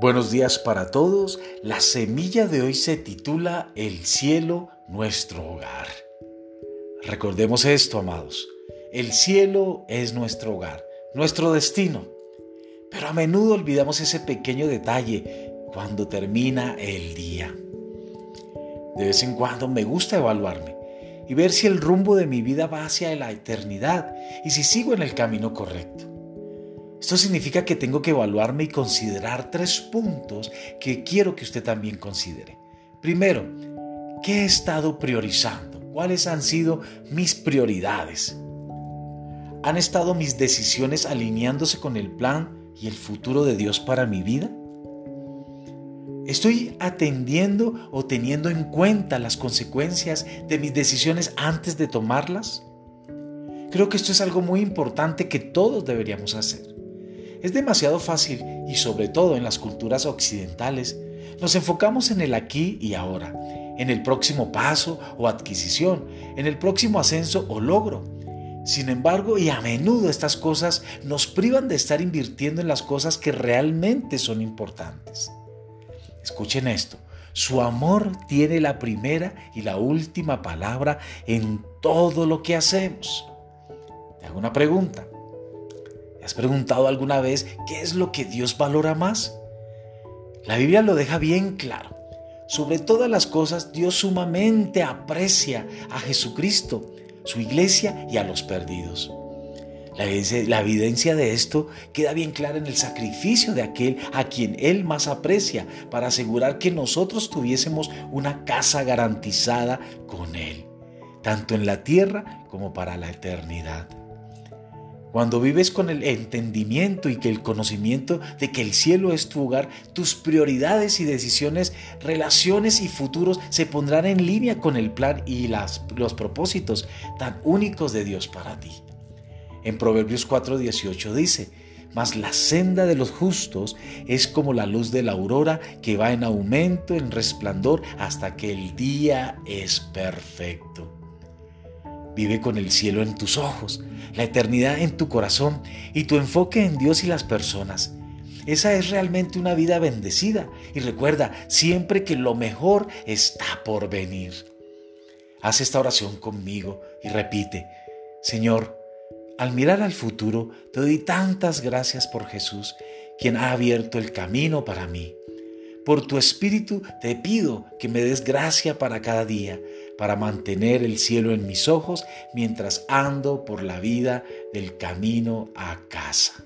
Buenos días para todos. La semilla de hoy se titula El cielo, nuestro hogar. Recordemos esto, amados. El cielo es nuestro hogar, nuestro destino. Pero a menudo olvidamos ese pequeño detalle cuando termina el día. De vez en cuando me gusta evaluarme y ver si el rumbo de mi vida va hacia la eternidad y si sigo en el camino correcto. Esto significa que tengo que evaluarme y considerar tres puntos que quiero que usted también considere. Primero, ¿qué he estado priorizando? ¿Cuáles han sido mis prioridades? ¿Han estado mis decisiones alineándose con el plan y el futuro de Dios para mi vida? ¿Estoy atendiendo o teniendo en cuenta las consecuencias de mis decisiones antes de tomarlas? Creo que esto es algo muy importante que todos deberíamos hacer. Es demasiado fácil y sobre todo en las culturas occidentales, nos enfocamos en el aquí y ahora, en el próximo paso o adquisición, en el próximo ascenso o logro. Sin embargo, y a menudo estas cosas nos privan de estar invirtiendo en las cosas que realmente son importantes. Escuchen esto, su amor tiene la primera y la última palabra en todo lo que hacemos. Te hago una pregunta has preguntado alguna vez qué es lo que Dios valora más? La Biblia lo deja bien claro. Sobre todas las cosas, Dios sumamente aprecia a Jesucristo, su iglesia y a los perdidos. La evidencia, la evidencia, de esto queda bien clara en el sacrificio de aquel a quien Él más aprecia para asegurar que nosotros tuviésemos una casa garantizada con Él, tanto en la tierra como para la eternidad. Cuando vives con el entendimiento y que el conocimiento de que el cielo es tu hogar, tus prioridades y decisiones, relaciones y futuros se pondrán en línea con el plan y las, los propósitos tan únicos de Dios para ti. En Proverbios 4:18 dice, mas la senda de los justos es como la luz de la aurora que va en aumento, en resplandor, hasta que el día es perfecto. Vive con el cielo en tus ojos, la eternidad en tu corazón y tu enfoque en Dios y las personas. Esa es realmente una vida bendecida y recuerda siempre que lo mejor está por venir. Haz esta oración conmigo y repite, Señor, al mirar al futuro, te doy tantas gracias por Jesús, quien ha abierto el camino para mí. Por tu Espíritu te pido que me des gracia para cada día, para mantener el cielo en mis ojos mientras ando por la vida del camino a casa.